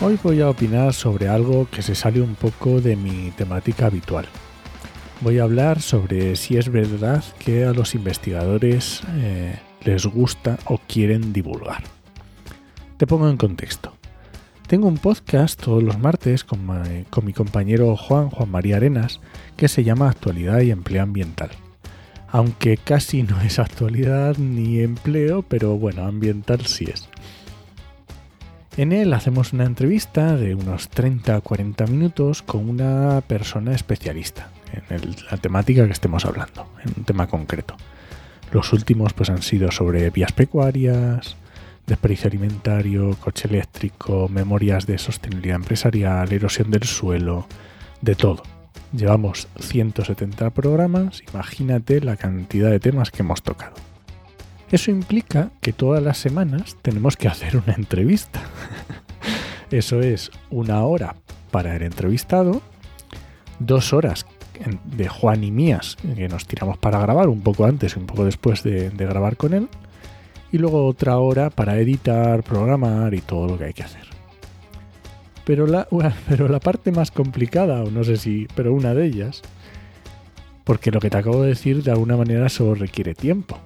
Hoy voy a opinar sobre algo que se sale un poco de mi temática habitual. Voy a hablar sobre si es verdad que a los investigadores eh, les gusta o quieren divulgar. Te pongo en contexto. Tengo un podcast todos los martes con, con mi compañero Juan, Juan María Arenas, que se llama Actualidad y Empleo Ambiental. Aunque casi no es actualidad ni empleo, pero bueno, ambiental sí es. En él hacemos una entrevista de unos 30 a 40 minutos con una persona especialista en la temática que estemos hablando, en un tema concreto. Los últimos pues han sido sobre vías pecuarias, desperdicio alimentario, coche eléctrico, memorias de sostenibilidad empresarial, erosión del suelo, de todo. Llevamos 170 programas, imagínate la cantidad de temas que hemos tocado. Eso implica que todas las semanas tenemos que hacer una entrevista. Eso es una hora para el entrevistado, dos horas de Juan y mías que nos tiramos para grabar un poco antes y un poco después de, grabar con él, y luego otra hora para editar, programar y todo lo que hay que hacer. Pero la, pero la parte más complicada, o no sé si, pero una de ellas, porque lo que te acabo de decir de alguna manera solo requiere tiempo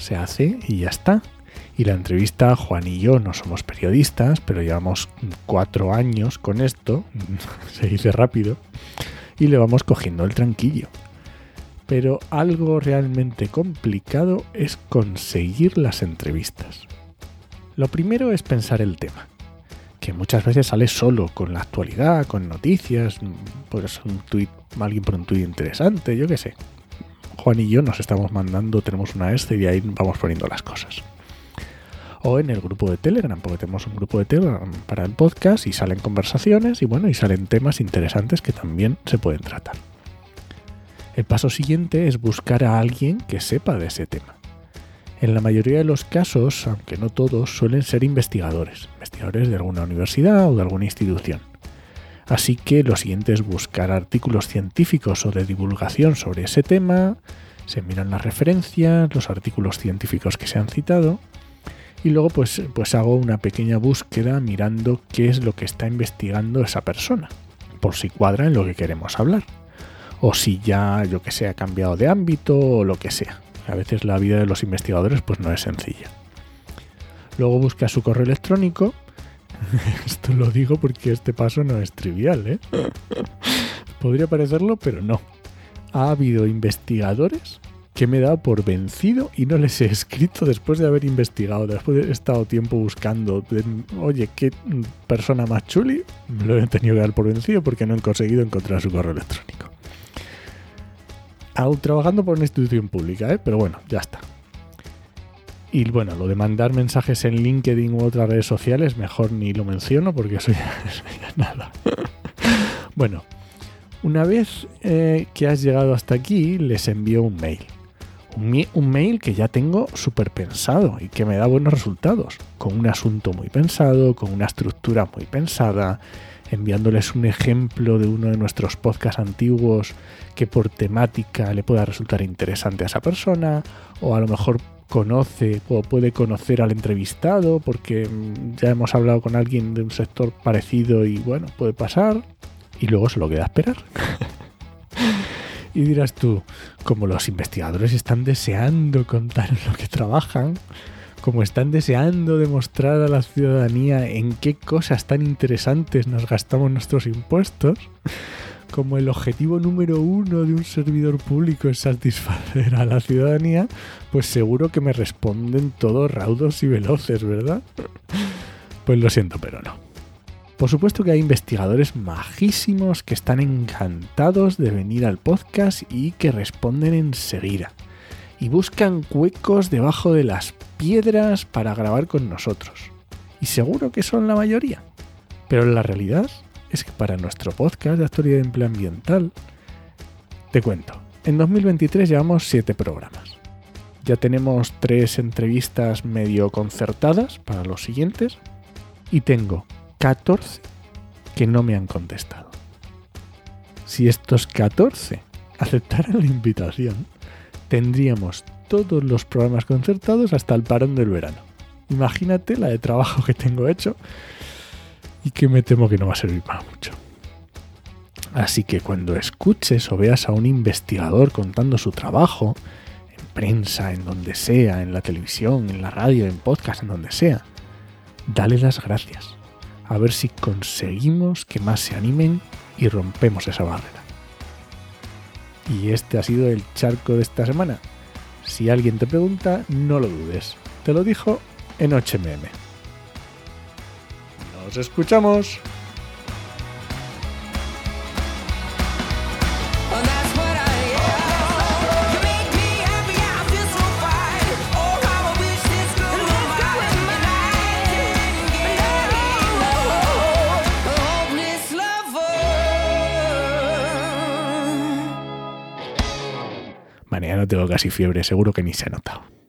se hace y ya está. Y la entrevista, Juan y yo no somos periodistas, pero llevamos cuatro años con esto, se dice rápido, y le vamos cogiendo el tranquillo. Pero algo realmente complicado es conseguir las entrevistas. Lo primero es pensar el tema, que muchas veces sale solo con la actualidad, con noticias, pues un tuit, alguien por un tuit interesante, yo qué sé, Juan y yo nos estamos mandando, tenemos una este y ahí vamos poniendo las cosas. O en el grupo de Telegram, porque tenemos un grupo de Telegram para el podcast y salen conversaciones y bueno, y salen temas interesantes que también se pueden tratar. El paso siguiente es buscar a alguien que sepa de ese tema. En la mayoría de los casos, aunque no todos, suelen ser investigadores, investigadores de alguna universidad o de alguna institución. Así que lo siguiente es buscar artículos científicos o de divulgación sobre ese tema, se miran las referencias, los artículos científicos que se han citado y luego pues, pues hago una pequeña búsqueda mirando qué es lo que está investigando esa persona, por si cuadra en lo que queremos hablar, o si ya, yo que sé, ha cambiado de ámbito o lo que sea. A veces la vida de los investigadores pues no es sencilla. Luego busca su correo electrónico Esto lo digo porque este paso no es trivial, ¿eh? Podría parecerlo, pero no. Ha habido investigadores que me he dado por vencido y no les he escrito después de haber investigado, después de haber estado tiempo buscando, oye, qué persona más chuli, me lo he tenido que dar por vencido porque no he conseguido encontrar su correo electrónico. Aún trabajando por una institución pública, ¿eh? pero bueno, ya está. Y bueno, lo de mandar mensajes en LinkedIn u otras redes sociales, mejor ni lo menciono porque eso nada. bueno, una vez eh, que has llegado hasta aquí, les envío un mail. Un, un mail que ya tengo súper pensado y que me da buenos resultados. Con un asunto muy pensado, con una estructura muy pensada, enviándoles un ejemplo de uno de nuestros podcasts antiguos que por temática le pueda resultar interesante a esa persona, o a lo mejor conoce o puede conocer al entrevistado porque mm, ya hemos hablado con alguien de un sector parecido y bueno, puede pasar y luego se lo queda esperar. y dirás tú, como los investigadores están deseando contar lo que trabajan, como están deseando demostrar a la ciudadanía en qué cosas tan interesantes nos gastamos nuestros impuestos, como el objetivo número uno de un servidor público es satisfacer a la ciudadanía, pues seguro que me responden todos raudos y veloces, ¿verdad? Pues lo siento, pero no. Por supuesto que hay investigadores majísimos que están encantados de venir al podcast y que responden enseguida. Y buscan huecos debajo de las piedras para grabar con nosotros. Y seguro que son la mayoría. Pero en la realidad es que para nuestro podcast de actualidad de empleo ambiental, te cuento, en 2023 llevamos 7 programas. Ya tenemos 3 entrevistas medio concertadas para los siguientes y tengo 14 que no me han contestado. Si estos 14 aceptaran la invitación, tendríamos todos los programas concertados hasta el parón del verano. Imagínate la de trabajo que tengo hecho y que me temo que no va a servir para mucho. Así que cuando escuches o veas a un investigador contando su trabajo, en prensa, en donde sea, en la televisión, en la radio, en podcast, en donde sea, dale las gracias. A ver si conseguimos que más se animen y rompemos esa barrera. Y este ha sido el charco de esta semana. Si alguien te pregunta, no lo dudes. Te lo dijo en HMM. Nos escuchamos. Mañana no tengo casi fiebre, seguro que ni se ha notado.